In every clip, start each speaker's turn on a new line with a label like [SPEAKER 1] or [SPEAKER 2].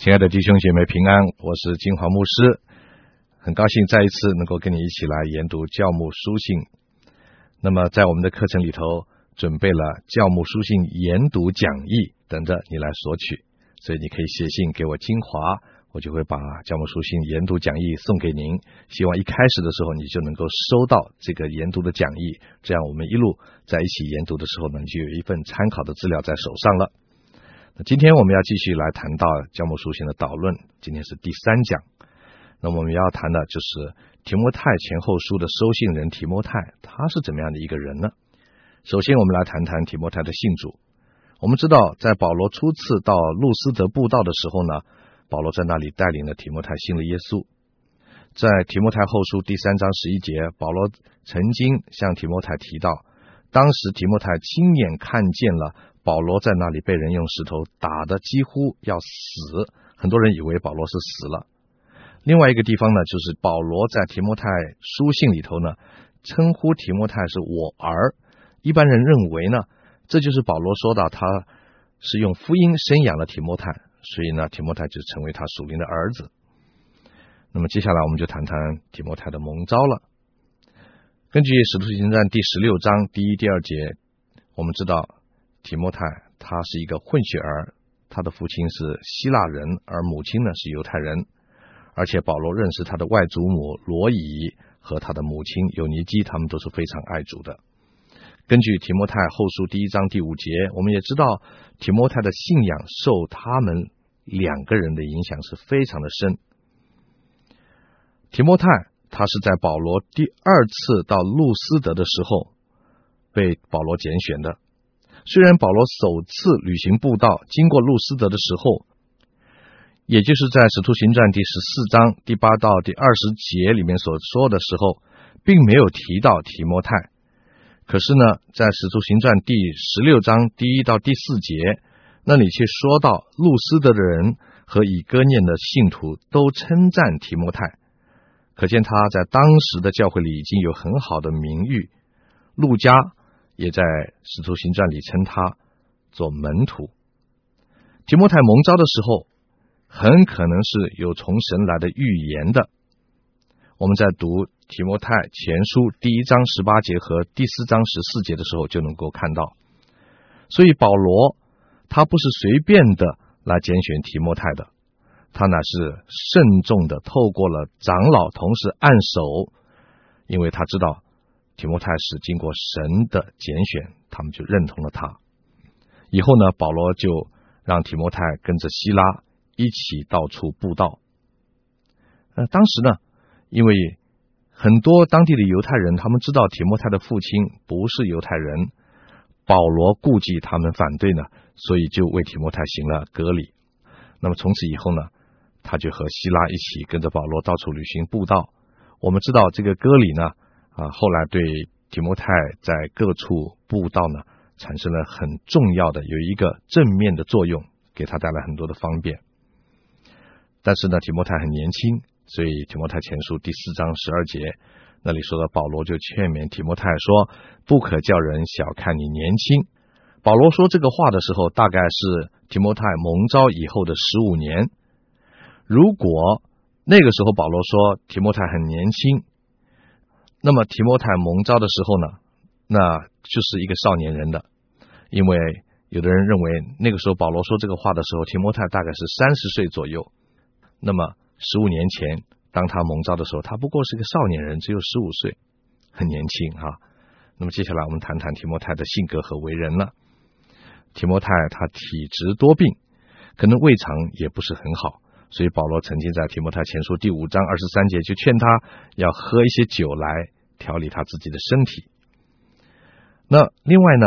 [SPEAKER 1] 亲爱的弟兄姐妹平安，我是金华牧师，很高兴再一次能够跟你一起来研读教牧书信。那么在我们的课程里头，准备了教牧书信研读讲义，等着你来索取。所以你可以写信给我金华，我就会把教牧书信研读讲义送给您。希望一开始的时候你就能够收到这个研读的讲义，这样我们一路在一起研读的时候呢，就有一份参考的资料在手上了。今天我们要继续来谈到教牧书信的导论，今天是第三讲。那我们要谈的就是提摩太前后书的收信人提摩太，他是怎么样的一个人呢？首先，我们来谈谈提摩太的信主。我们知道，在保罗初次到路斯德布道的时候呢，保罗在那里带领了提摩太信了耶稣。在提摩太后书第三章十一节，保罗曾经向提摩太提到，当时提摩太亲眼看见了。保罗在那里被人用石头打得几乎要死，很多人以为保罗是死了。另外一个地方呢，就是保罗在提摩太书信里头呢，称呼提摩太是我儿。一般人认为呢，这就是保罗说到他是用福音生养了提摩太，所以呢，提摩太就成为他属灵的儿子。那么接下来我们就谈谈提摩太的蒙召了。根据使徒行传第十六章第一、第二节，我们知道。提摩太他是一个混血儿，他的父亲是希腊人，而母亲呢是犹太人。而且保罗认识他的外祖母罗伊和他的母亲尤尼基，他们都是非常爱主的。根据提摩太后书第一章第五节，我们也知道提摩太的信仰受他们两个人的影响是非常的深。提摩太他是在保罗第二次到路斯德的时候被保罗拣选的。虽然保罗首次旅行布道经过路斯德的时候，也就是在《使徒行传》第十四章第八到第二十节里面所说的时候，并没有提到提摩太。可是呢，在《使徒行传》第十六章第一到第四节那里却说到路斯德的人和以哥念的信徒都称赞提摩太，可见他在当时的教会里已经有很好的名誉。路加。也在《使徒行传》里称他做门徒。提摩太蒙召的时候，很可能是有从神来的预言的。我们在读提摩太前书第一章十八节和第四章十四节的时候，就能够看到。所以保罗他不是随便的来拣选提摩太的，他乃是慎重的透过了长老同时按手，因为他知道。提摩太是经过神的拣选，他们就认同了他。以后呢，保罗就让提摩太跟着希拉一起到处布道。呃，当时呢，因为很多当地的犹太人，他们知道提摩太的父亲不是犹太人，保罗顾忌他们反对呢，所以就为提摩太行了割礼。那么从此以后呢，他就和希拉一起跟着保罗到处旅行布道。我们知道这个割礼呢。啊，后来对提摩太在各处布道呢，产生了很重要的有一个正面的作用，给他带来很多的方便。但是呢，提摩太很年轻，所以提摩太前书第四章十二节那里说的，保罗就劝勉提摩太说：“不可叫人小看你年轻。”保罗说这个话的时候，大概是提摩太蒙召以后的十五年。如果那个时候保罗说提摩太很年轻，那么提摩太蒙召的时候呢，那就是一个少年人的，因为有的人认为那个时候保罗说这个话的时候，提摩太大概是三十岁左右。那么十五年前当他蒙召的时候，他不过是个少年人，只有十五岁，很年轻哈。那么接下来我们谈谈提摩太的性格和为人了。提摩太他体质多病，可能胃肠也不是很好。所以保罗曾经在提摩太前书第五章二十三节就劝他要喝一些酒来调理他自己的身体。那另外呢，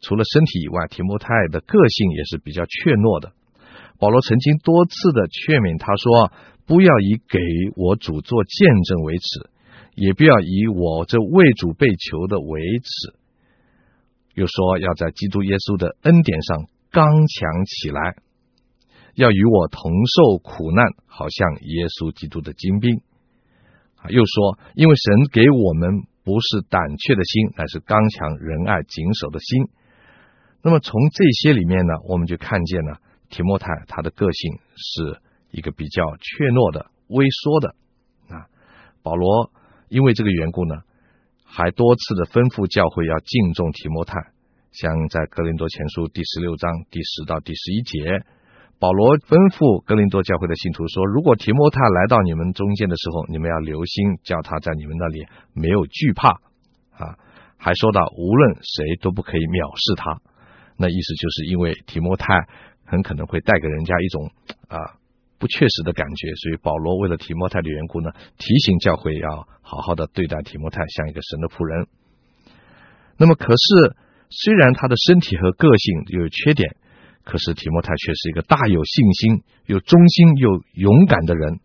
[SPEAKER 1] 除了身体以外，提摩太的个性也是比较怯懦的。保罗曾经多次的劝勉他说：“不要以给我主做见证为耻，也不要以我这为主被囚的为耻。”又说要在基督耶稣的恩典上刚强起来。要与我同受苦难，好像耶稣基督的精兵。啊，又说，因为神给我们不是胆怯的心，乃是刚强仁爱谨守的心。那么从这些里面呢，我们就看见了提摩太他的个性是一个比较怯懦的、畏缩的啊。保罗因为这个缘故呢，还多次的吩咐教会要敬重提摩太，像在格林多前书第十六章第十到第十一节。保罗吩咐哥林多教会的信徒说：“如果提摩太来到你们中间的时候，你们要留心，叫他在你们那里没有惧怕啊。”还说到，无论谁都不可以藐视他。那意思就是因为提摩太很可能会带给人家一种啊不确实的感觉，所以保罗为了提摩太的缘故呢，提醒教会要好好的对待提摩太，像一个神的仆人。那么，可是虽然他的身体和个性有缺点。可是提摩太却是一个大有信心、又忠心又勇敢的人。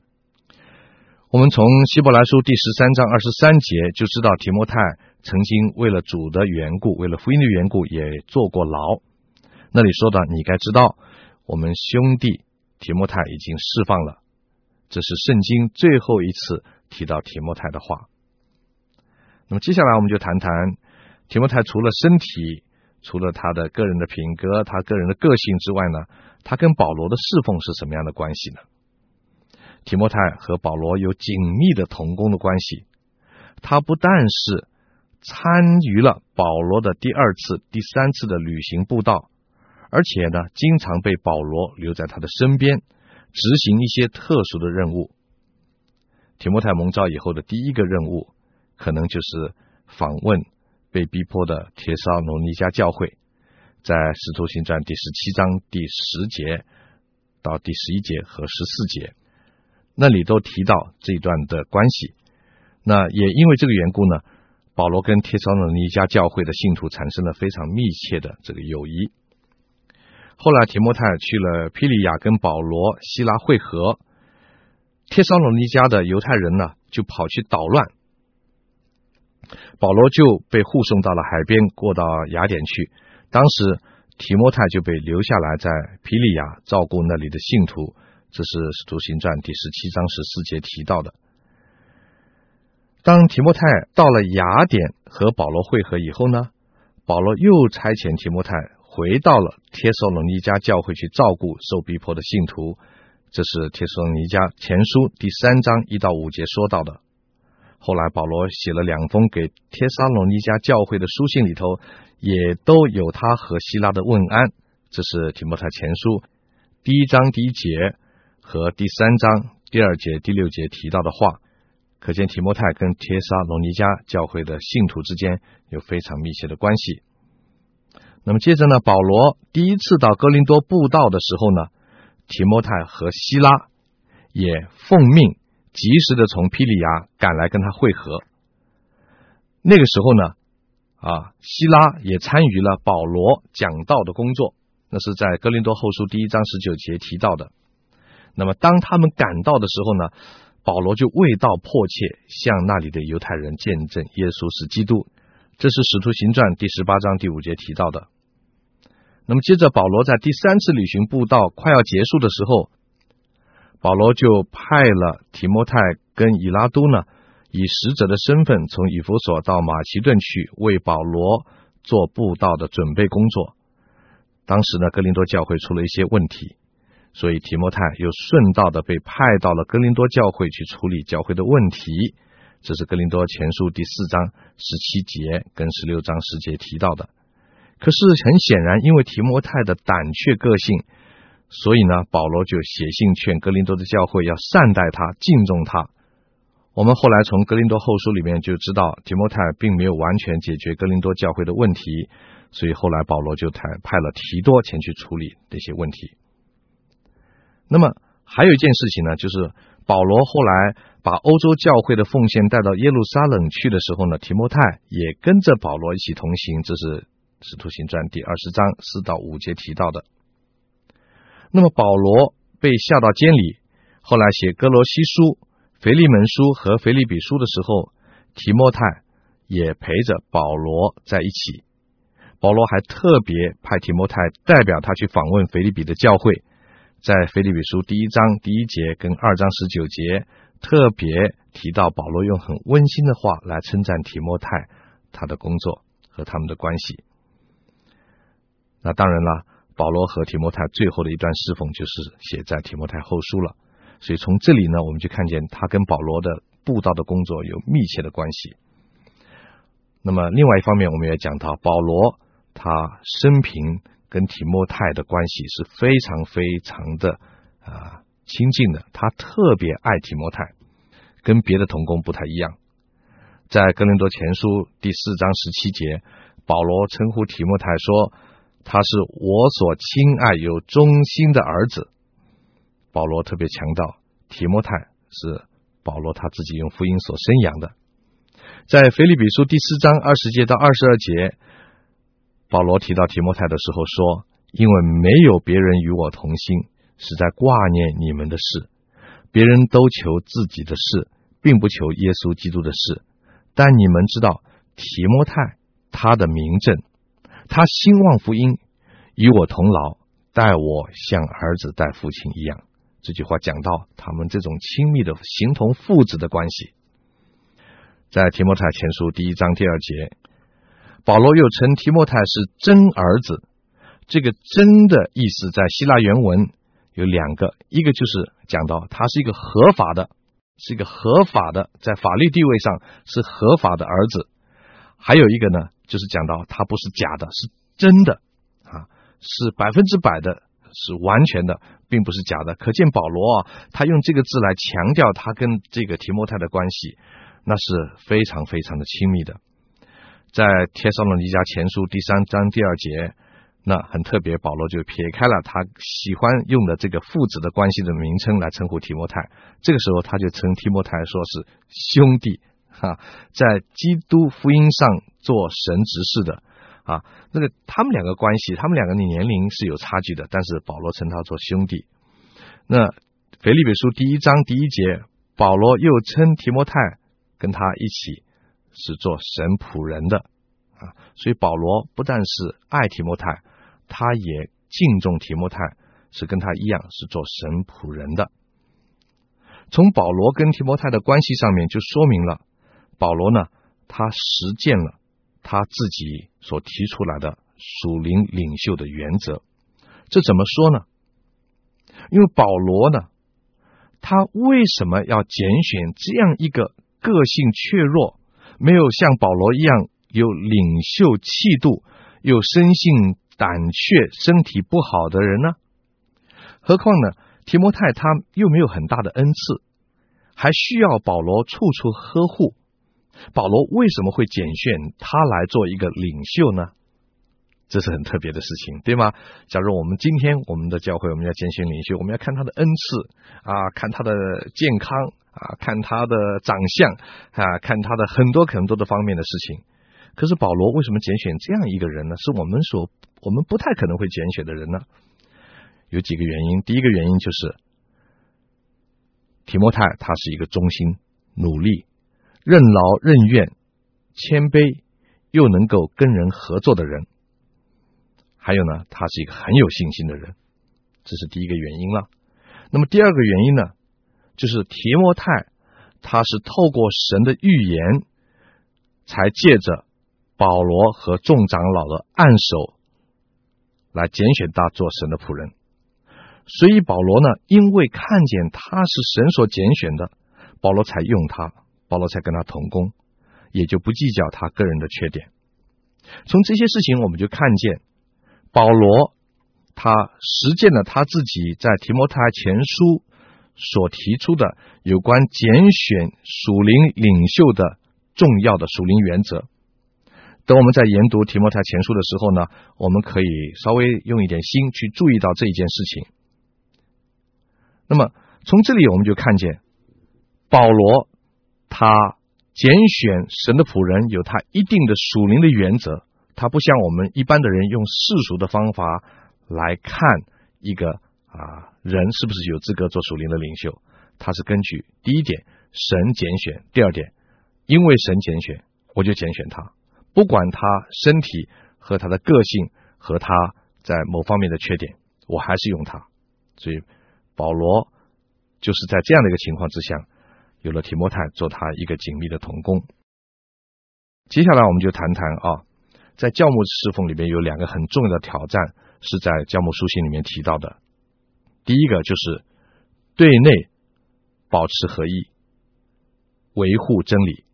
[SPEAKER 1] 我们从希伯来书第十三章二十三节就知道，提摩太曾经为了主的缘故，为了福音的缘故，也坐过牢。那里说的，你该知道，我们兄弟提摩太已经释放了。这是圣经最后一次提到提摩太的话。那么接下来我们就谈谈提摩太除了身体。除了他的个人的品格、他个人的个性之外呢，他跟保罗的侍奉是什么样的关系呢？提摩太和保罗有紧密的同工的关系。他不但是参与了保罗的第二次、第三次的旅行布道，而且呢，经常被保罗留在他的身边，执行一些特殊的任务。提摩太蒙召以后的第一个任务，可能就是访问。被逼迫的铁烧罗尼迦教会，在《使徒行传》第十七章第十节到第十一节和十四节，那里都提到这一段的关系。那也因为这个缘故呢，保罗跟铁烧罗尼迦教会的信徒产生了非常密切的这个友谊。后来提摩太去了庇利亚，跟保罗、西拉会合，铁烧罗尼迦的犹太人呢，就跑去捣乱。保罗就被护送到了海边，过到雅典去。当时提摩太就被留下来在皮利亚照顾那里的信徒。这是《使徒行传》第十七章十四节提到的。当提摩太到了雅典和保罗会合以后呢，保罗又差遣提摩太回到了帖撒罗尼迦教会去照顾受逼迫的信徒。这是帖撒罗尼迦前书第三章一到五节说到的。后来保罗写了两封给帖撒罗尼迦教会的书信，里头也都有他和希拉的问安。这是提摩太前书第一章第一节和第三章第二节、第六节提到的话，可见提摩太跟帖撒罗尼迦教会的信徒之间有非常密切的关系。那么接着呢，保罗第一次到哥林多布道的时候呢，提摩太和希拉也奉命。及时的从庇利亚赶来跟他会合。那个时候呢，啊，希拉也参与了保罗讲道的工作，那是在哥林多后书第一章十九节提到的。那么当他们赶到的时候呢，保罗就为道迫切向那里的犹太人见证耶稣是基督。这是使徒行传第十八章第五节提到的。那么接着保罗在第三次旅行步道快要结束的时候。保罗就派了提摩太跟以拉都呢，以使者的身份从以弗所到马其顿去，为保罗做布道的准备工作。当时呢，哥林多教会出了一些问题，所以提摩太又顺道的被派到了哥林多教会去处理教会的问题。这是哥林多前书第四章十七节跟十六章十节提到的。可是很显然，因为提摩太的胆怯个性。所以呢，保罗就写信劝格林多的教会要善待他、敬重他。我们后来从格林多后书里面就知道，提摩太并没有完全解决格林多教会的问题，所以后来保罗就派派了提多前去处理这些问题。那么还有一件事情呢，就是保罗后来把欧洲教会的奉献带到耶路撒冷去的时候呢，提摩太也跟着保罗一起同行。这是使徒行传第二十章四到五节提到的。那么保罗被下到监里，后来写哥罗西书、腓利门书和腓立比书的时候，提摩太也陪着保罗在一起。保罗还特别派提摩太代表他去访问腓立比的教会，在腓立比书第一章第一节跟二章十九节特别提到保罗用很温馨的话来称赞提摩太他的工作和他们的关系。那当然了。保罗和提摩太最后的一段侍奉，就是写在提摩太后书了。所以从这里呢，我们就看见他跟保罗的布道的工作有密切的关系。那么另外一方面，我们也讲到保罗他生平跟提摩太的关系是非常非常的啊亲近的，他特别爱提摩太，跟别的同工不太一样。在哥林多前书第四章十七节，保罗称呼提摩太说：“他是我所亲爱有忠心的儿子。”保罗特别强调，提摩太是保罗他自己用福音所生养的。在腓立比书第四章二十节到二十二节，保罗提到提摩太的时候说：“因为没有别人与我同心，是在挂念你们的事；别人都求自己的事，并不求耶稣基督的事。但你们知道，提摩太他的名证，他兴旺福音，与我同劳，待我像儿子待父亲一样。”这句话讲到他们这种亲密的形同父子的关系，在提摩太前书第一章第二节，保罗又称提摩太是真儿子。这个“真”的意思在希腊原文有两个，一个就是讲到他是一个合法的，是一个合法的，在法律地位上是合法的儿子；还有一个呢，就是讲到他不是假的，是真的啊，是百分之百的。是完全的，并不是假的。可见保罗啊，他用这个字来强调他跟这个提摩太的关系，那是非常非常的亲密的。在帖撒罗尼迦前书第三章第二节，那很特别，保罗就撇开了他喜欢用的这个父子的关系的名称来称呼提摩太。这个时候，他就称提摩太说是兄弟，哈，在基督福音上做神执事的。啊，那个他们两个关系，他们两个的年龄是有差距的，但是保罗称他做兄弟。那腓立比书第一章第一节，保罗又称提摩太跟他一起是做神仆人的啊，所以保罗不但是爱提摩太，他也敬重提摩太，是跟他一样是做神仆人的。从保罗跟提摩太的关系上面就说明了，保罗呢，他实践了。他自己所提出来的属灵领袖的原则，这怎么说呢？因为保罗呢，他为什么要拣选这样一个个性怯弱、没有像保罗一样有领袖气度、又生性胆怯、身体不好的人呢？何况呢，提摩太他又没有很大的恩赐，还需要保罗处处呵护。保罗为什么会拣选他来做一个领袖呢？这是很特别的事情，对吗？假如我们今天我们的教会我们要拣选领袖，我们要看他的恩赐啊，看他的健康啊，看他的长相啊，看他的很多很多的方面的事情。可是保罗为什么拣选这样一个人呢？是我们所我们不太可能会拣选的人呢？有几个原因。第一个原因就是提摩太他是一个忠心努力。任劳任怨、谦卑又能够跟人合作的人，还有呢，他是一个很有信心的人，这是第一个原因了。那么第二个原因呢，就是提摩太他是透过神的预言，才借着保罗和众长老的按手来拣选他做神的仆人。所以保罗呢，因为看见他是神所拣选的，保罗才用他。保罗才跟他同工，也就不计较他个人的缺点。从这些事情，我们就看见保罗他实践了他自己在提摩太前书所提出的有关拣选属灵领袖的重要的属灵原则。等我们在研读提摩太前书的时候呢，我们可以稍微用一点心去注意到这一件事情。那么从这里我们就看见保罗。他拣选神的仆人有他一定的属灵的原则，他不像我们一般的人用世俗的方法来看一个啊人是不是有资格做属灵的领袖，他是根据第一点神拣选，第二点因为神拣选，我就拣选他，不管他身体和他的个性和他在某方面的缺点，我还是用他。所以保罗就是在这样的一个情况之下。有了提摩太做他一个紧密的同工，接下来我们就谈谈啊，在教牧侍奉里面有两个很重要的挑战，是在教牧书信里面提到的。第一个就是对内保持合一，维护真理；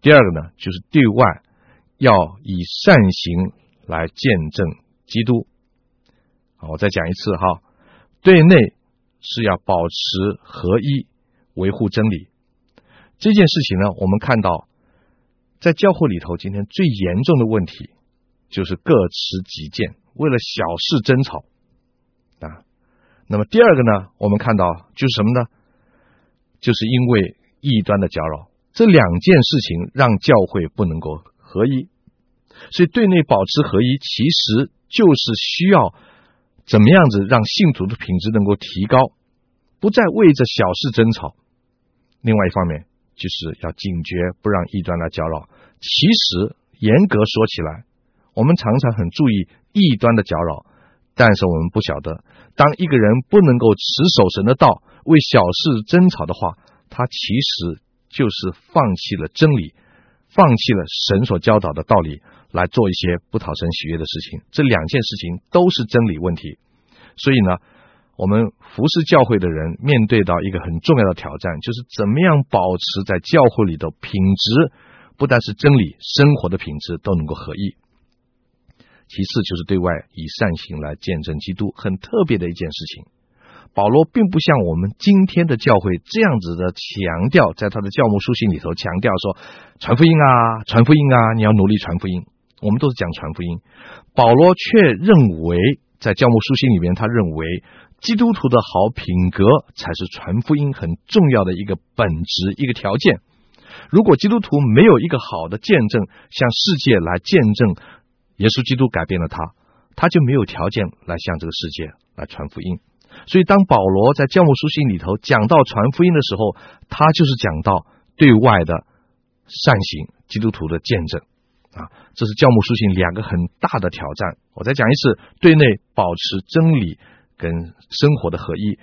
[SPEAKER 1] 第二个呢，就是对外要以善行来见证基督。好，我再讲一次哈，对内是要保持合一，维护真理。这件事情呢，我们看到在教会里头，今天最严重的问题就是各持己见，为了小事争吵啊。那么第二个呢，我们看到就是什么呢？就是因为异端的搅扰，这两件事情让教会不能够合一。所以对内保持合一，其实就是需要。怎么样子让信徒的品质能够提高，不再为着小事争吵？另外一方面，就是要警觉，不让异端来搅扰。其实严格说起来，我们常常很注意异端的搅扰，但是我们不晓得，当一个人不能够持守神的道，为小事争吵的话，他其实就是放弃了真理，放弃了神所教导的道理。来做一些不讨神喜悦的事情，这两件事情都是真理问题。所以呢，我们服侍教会的人面对到一个很重要的挑战，就是怎么样保持在教会里的品质，不但是真理，生活的品质都能够合一。其次就是对外以善行来见证基督，很特别的一件事情。保罗并不像我们今天的教会这样子的强调，在他的教牧书信里头强调说，传福音啊，传福音啊，你要努力传福音。我们都是讲传福音，保罗却认为，在教牧书信里面，他认为基督徒的好品格才是传福音很重要的一个本质、一个条件。如果基督徒没有一个好的见证，向世界来见证耶稣基督改变了他，他就没有条件来向这个世界来传福音。所以，当保罗在教牧书信里头讲到传福音的时候，他就是讲到对外的善行、基督徒的见证。啊，这是教牧书信两个很大的挑战。我再讲一次，对内保持真理跟生活的合一；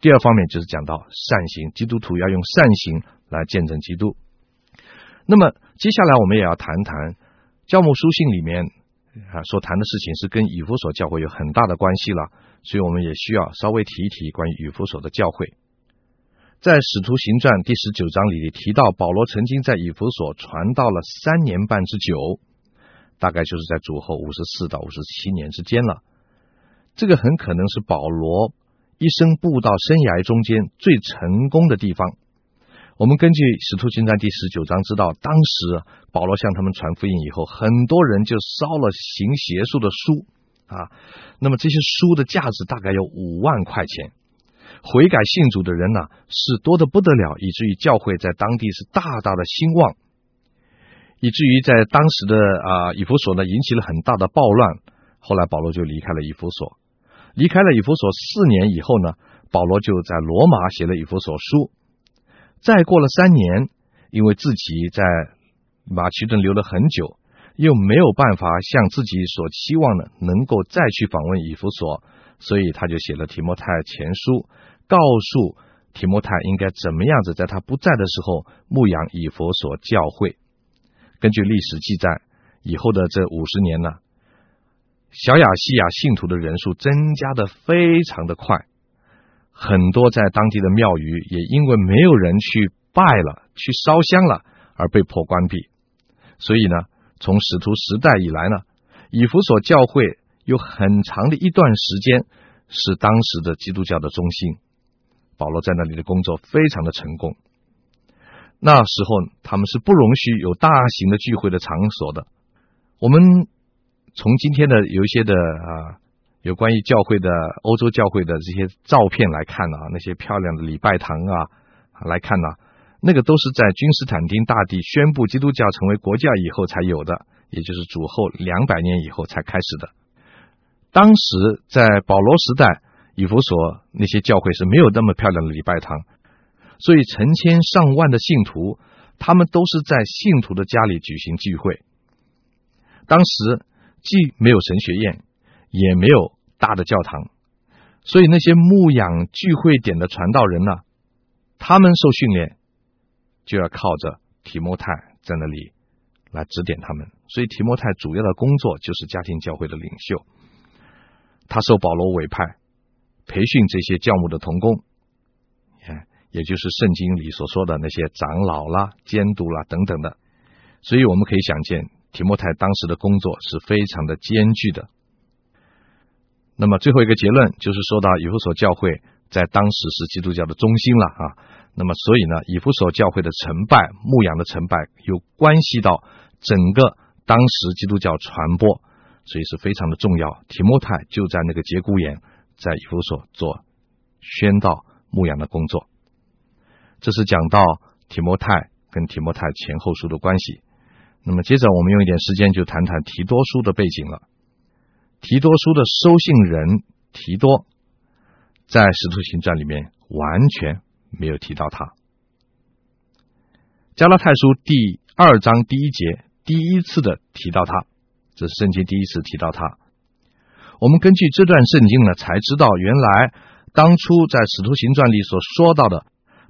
[SPEAKER 1] 第二方面就是讲到善行，基督徒要用善行来见证基督。那么接下来我们也要谈谈教牧书信里面啊所谈的事情，是跟以弗所教会有很大的关系了，所以我们也需要稍微提一提关于以弗所的教会。在《使徒行传》第十九章里提到，保罗曾经在以弗所传道了三年半之久，大概就是在主后五十四到五十七年之间了。这个很可能是保罗一生布道生涯中间最成功的地方。我们根据《使徒行传》第十九章知道，当时保罗向他们传福音以后，很多人就烧了行邪术的书啊，那么这些书的价值大概有五万块钱。悔改信主的人呢、是多得不得了，以至于教会在当地是大大的兴旺，以至于在当时的啊、以弗所呢引起了很大的暴乱。后来保罗就离开了以弗所，离开了以弗所四年以后呢，保罗就在罗马写了以弗所书。再过了三年，因为自己在马其顿留了很久，又没有办法像自己所期望的能够再去访问以弗所。所以他就写了提摩太前书，告诉提摩太应该怎么样子，在他不在的时候牧养以弗所教会。根据历史记载，以后的这五十年呢，小亚细亚信徒的人数增加的非常的快，很多在当地的庙宇也因为没有人去拜了，去烧香了，而被迫关闭。所以呢，从使徒时代以来呢，以弗所教会。有很长的一段时间是当时的基督教的中心，保罗在那里的工作非常的成功。那时候他们是不容许有大型的聚会的场所的。我们从今天的有一些的啊，有关于教会的欧洲教会的这些照片来看啊，那些漂亮的礼拜堂啊来看呐，那个都是在君士坦丁大帝宣布基督教成为国教以后才有的，也就是主后两百年以后才开始的。当时在保罗时代，以弗所那些教会是没有那么漂亮的礼拜堂，所以成千上万的信徒，他们都是在信徒的家里举行聚会。当时既没有神学院，也没有大的教堂，所以那些牧养聚会点的传道人呢，他们受训练就要靠着提摩太在那里来指点他们。所以提摩太主要的工作就是家庭教会的领袖。他受保罗委派，培训这些教牧的童工，也就是圣经里所说的那些长老啦、监督啦等等的。所以我们可以想见，提摩太当时的工作是非常的艰巨的。那么最后一个结论就是说到以弗所教会在当时是基督教的中心了啊。那么所以呢，以弗所教会的成败、牧养的成败，又关系到整个当时基督教传播，所以是非常的重要。提摩太就在那个节骨眼，在以弗所做宣道、牧养的工作。这是讲到提摩太跟提摩太前后书的关系。那么接着我们用一点时间就谈谈提多书的背景了。提多书的收信人提多，在使徒行传里面完全没有提到他。加拉太书第二章第一节第一次的提到他，这是圣经第一次提到他。我们根据这段圣经呢，才知道原来当初在使徒行传里所说到的，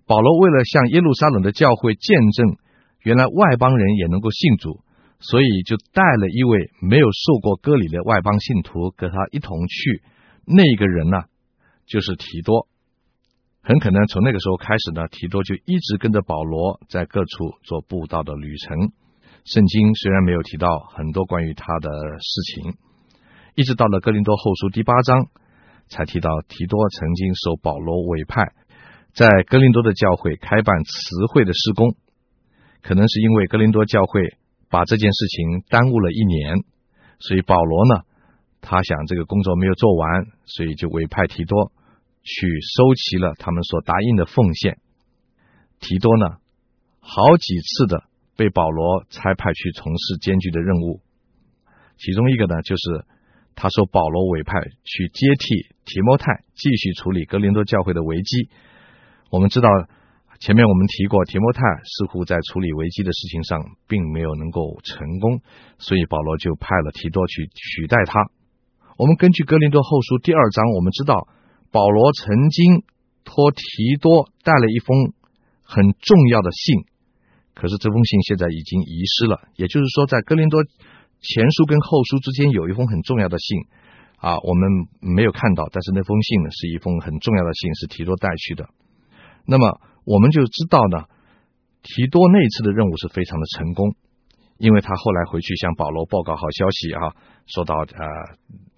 [SPEAKER 1] 保罗为了向耶路撒冷的教会见证，原来外邦人也能够信主。所以就带了一位没有受过割礼的外邦信徒，跟他一同去。那个人呢，就是提多。很可能从那个时候开始呢，提多就一直跟着保罗在各处做布道的旅程。圣经虽然没有提到很多关于他的事情，一直到了哥林多后书第八章，才提到提多曾经受保罗委派，在哥林多的教会开办词汇的施工。可能是因为格林多教会。把这件事情耽误了一年，所以保罗呢，他想这个工作没有做完，所以就委派提多去收齐了他们所答应的奉献。提多呢，好几次的被保罗差派去从事艰巨的任务，其中一个呢，就是他说保罗委派去接替提摩太继续处理格林多教会的危机。我们知道。前面我们提过，提摩太似乎在处理危机的事情上并没有能够成功，所以保罗就派了提多去取代他。我们根据哥林多后书第二章，我们知道保罗曾经托提多带了一封很重要的信，可是这封信现在已经遗失了。也就是说，在哥林多前书跟后书之间有一封很重要的信啊，我们没有看到，但是那封信呢是一封很重要的信，是提多带去的。那么。我们就知道呢，提多那次的任务是非常的成功，因为他后来回去向保罗报告好消息啊，说到啊，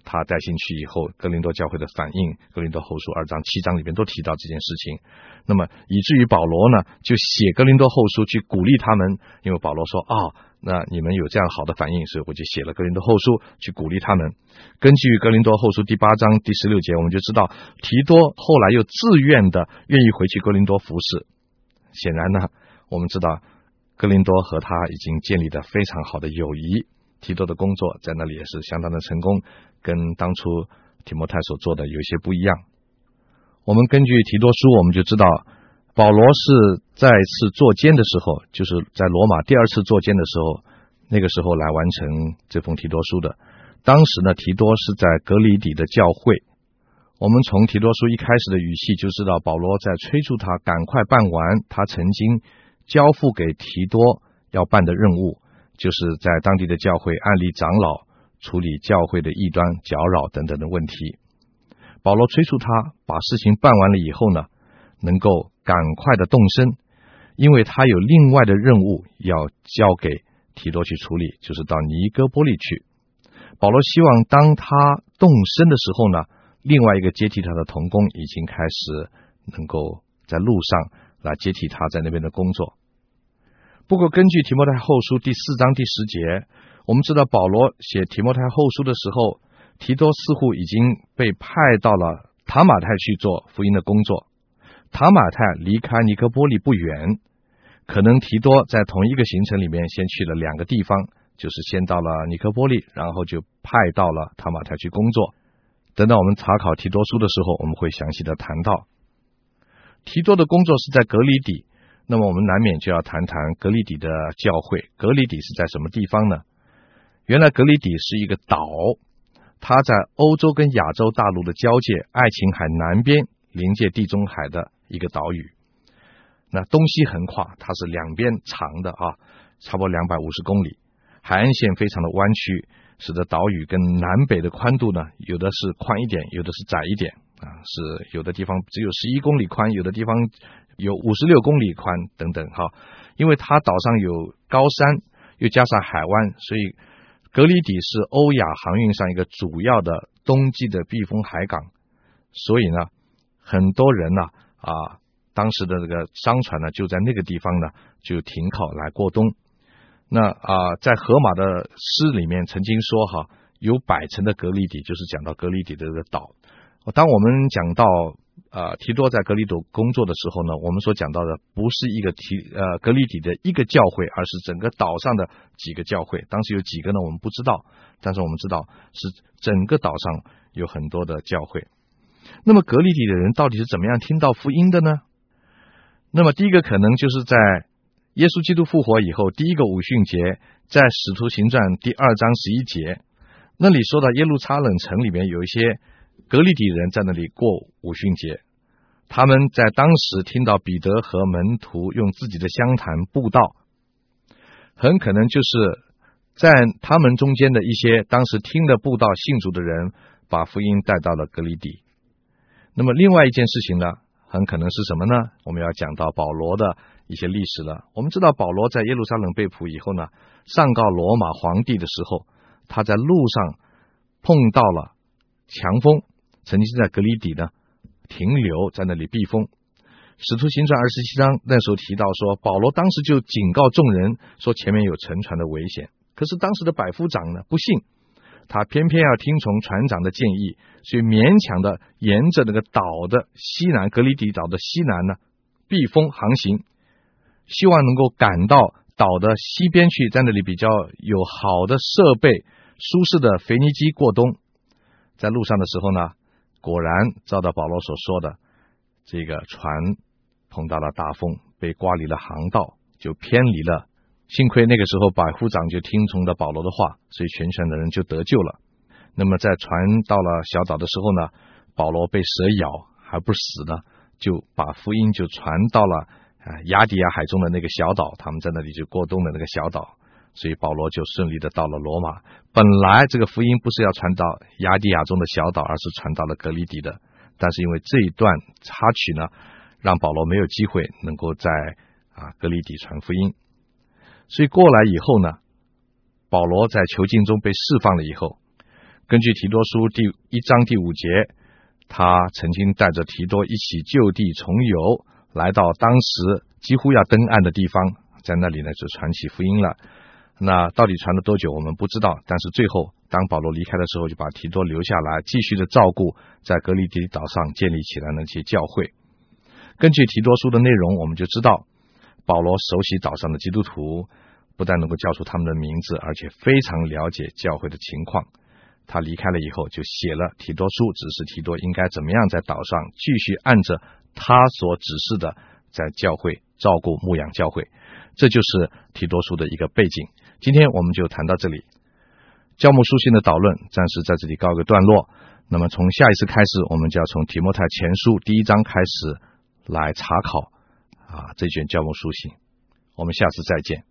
[SPEAKER 1] 他带进去以后，哥林多教会的反应，哥林多后书二章七章里边都提到这件事情。那么以至于保罗呢，就写哥林多后书去鼓励他们，因为保罗说啊、哦，那你们有这样好的反应，所以我就写了哥林多后书去鼓励他们。根据哥林多后书第八章第十六节，我们就知道提多后来又自愿的愿意回去哥林多服侍。显然呢，我们知道哥林多和他已经建立了非常好的友谊。提多的工作在那里也是相当的成功，跟当初提摩太所做的有些不一样。我们根据提多书，我们就知道保罗是再次作监的时候，就是在罗马第二次作监的时候，那个时候来完成这封提多书的。当时呢，提多是在格里底的教会。我们从提多书一开始的语气就知道，保罗在催促他赶快办完他曾经交付给提多要办的任务，就是在当地的教会按例长老，处理教会的异端搅扰等等的问题。保罗催促他把事情办完了以后呢，能够赶快的动身，因为他有另外的任务要交给提多去处理，就是到尼哥波利去。保罗希望当他动身的时候呢，另外一个接替他的同工已经开始能够在路上来接替他在那边的工作。不过，根据提摩太后书第四章第十节，我们知道保罗写提摩太后书的时候，提多似乎已经被派到了塔马太去做福音的工作。塔马太离开尼科波利不远，可能提多在同一个行程里面先去了两个地方，就是先到了尼科波利，然后就派到了塔马太去工作。等到我们查考提多书的时候，我们会详细的谈到提多的工作是在革哩底。那么我们难免就要谈谈格里底的教会。格里底是在什么地方呢？原来格里底是一个岛，它在欧洲跟亚洲大陆的交界，爱琴海南边临界地中海的一个岛屿。那东西横跨，它是两边长的啊，差不多两百五十公里，海岸线非常的弯曲。使得岛屿跟南北的宽度呢，有的是宽一点，有的是窄一点啊，是有的地方只有十一公里宽，有的地方有五十六公里宽等等哈。因为它岛上有高山，又加上海湾，所以格里底是欧亚航运上一个主要的冬季的避风海港。所以呢，很多人呢啊，当时的这个商船呢就在那个地方呢就停靠来过冬。那啊，在荷马的诗里面曾经说哈，有百城的格里底，就是讲到格里底的这个岛。当我们讲到啊提多在格里底工作的时候呢，我们所讲到的不是一个提呃格里底的一个教会，而是整个岛上的几个教会。当时有几个呢？我们不知道，但是我们知道是整个岛上有很多的教会。那么格里底的人到底是怎么样听到福音的呢？那么第一个可能就是在耶稣基督复活以后第一个五旬节，在使徒行传第二章十一节那里说到耶路撒冷城里面有一些。革哩底人在那里过五旬节，他们在当时听到彼得和门徒用自己的乡谈布道，很可能就是在他们中间的一些当时听了布道信主的人，把福音带到了革哩底。那么另外一件事情呢，很可能是什么呢？我们要讲到保罗的一些历史了。我们知道保罗在耶路撒冷被捕以后呢，上告罗马皇帝的时候，他在路上碰到了强风。曾经在格里底呢停留在那里避风。使徒行传二十七章那时候提到说，保罗当时就警告众人说前面有沉船的危险。可是当时的百夫长呢不信，他偏偏要听从船长的建议，所以勉强的沿着那个岛的西南，格里底岛的西南呢避风航行，希望能够赶到岛的西边去，在那里比较有好的设备、舒适的腓尼基过冬。在路上的时候呢。果然，照到保罗所说的，这个船碰到了大风，被刮离了航道，就偏离了。幸亏那个时候百夫长就听从了保罗的话，所以全船的人就得救了。那么在船到了小岛的时候呢，保罗被蛇咬还不死呢，就把福音就传到了啊亚底亚海中的那个小岛，他们在那里就过冬的那个小岛。所以保罗就顺利的到了罗马。本来这个福音不是要传到亚底亚中的小岛，而是传到了格里底的。但是因为这一段插曲呢，让保罗没有机会能够在啊格里底传福音。所以过来以后呢，保罗在囚禁中被释放了以后，根据提多书第一章第五节，他曾经带着提多一起就地重游，来到当时几乎要登岸的地方，在那里呢就传起福音了。那到底传了多久，我们不知道。但是最后，当保罗离开的时候，就把提多留下来，继续的照顾在格里迪岛上建立起来那些教会。根据提多书的内容，我们就知道保罗熟悉岛上的基督徒，不但能够叫出他们的名字，而且非常了解教会的情况。他离开了以后，就写了提多书，指示提多应该怎么样在岛上继续按着他所指示的，在教会照顾牧养教会。这就是提多书的一个背景。今天我们就谈到这里，教牧书信的导论暂时在这里告一个段落。那么从下一次开始，我们就要从提摩太前书第一章开始来查考啊这卷教牧书信。我们下次再见。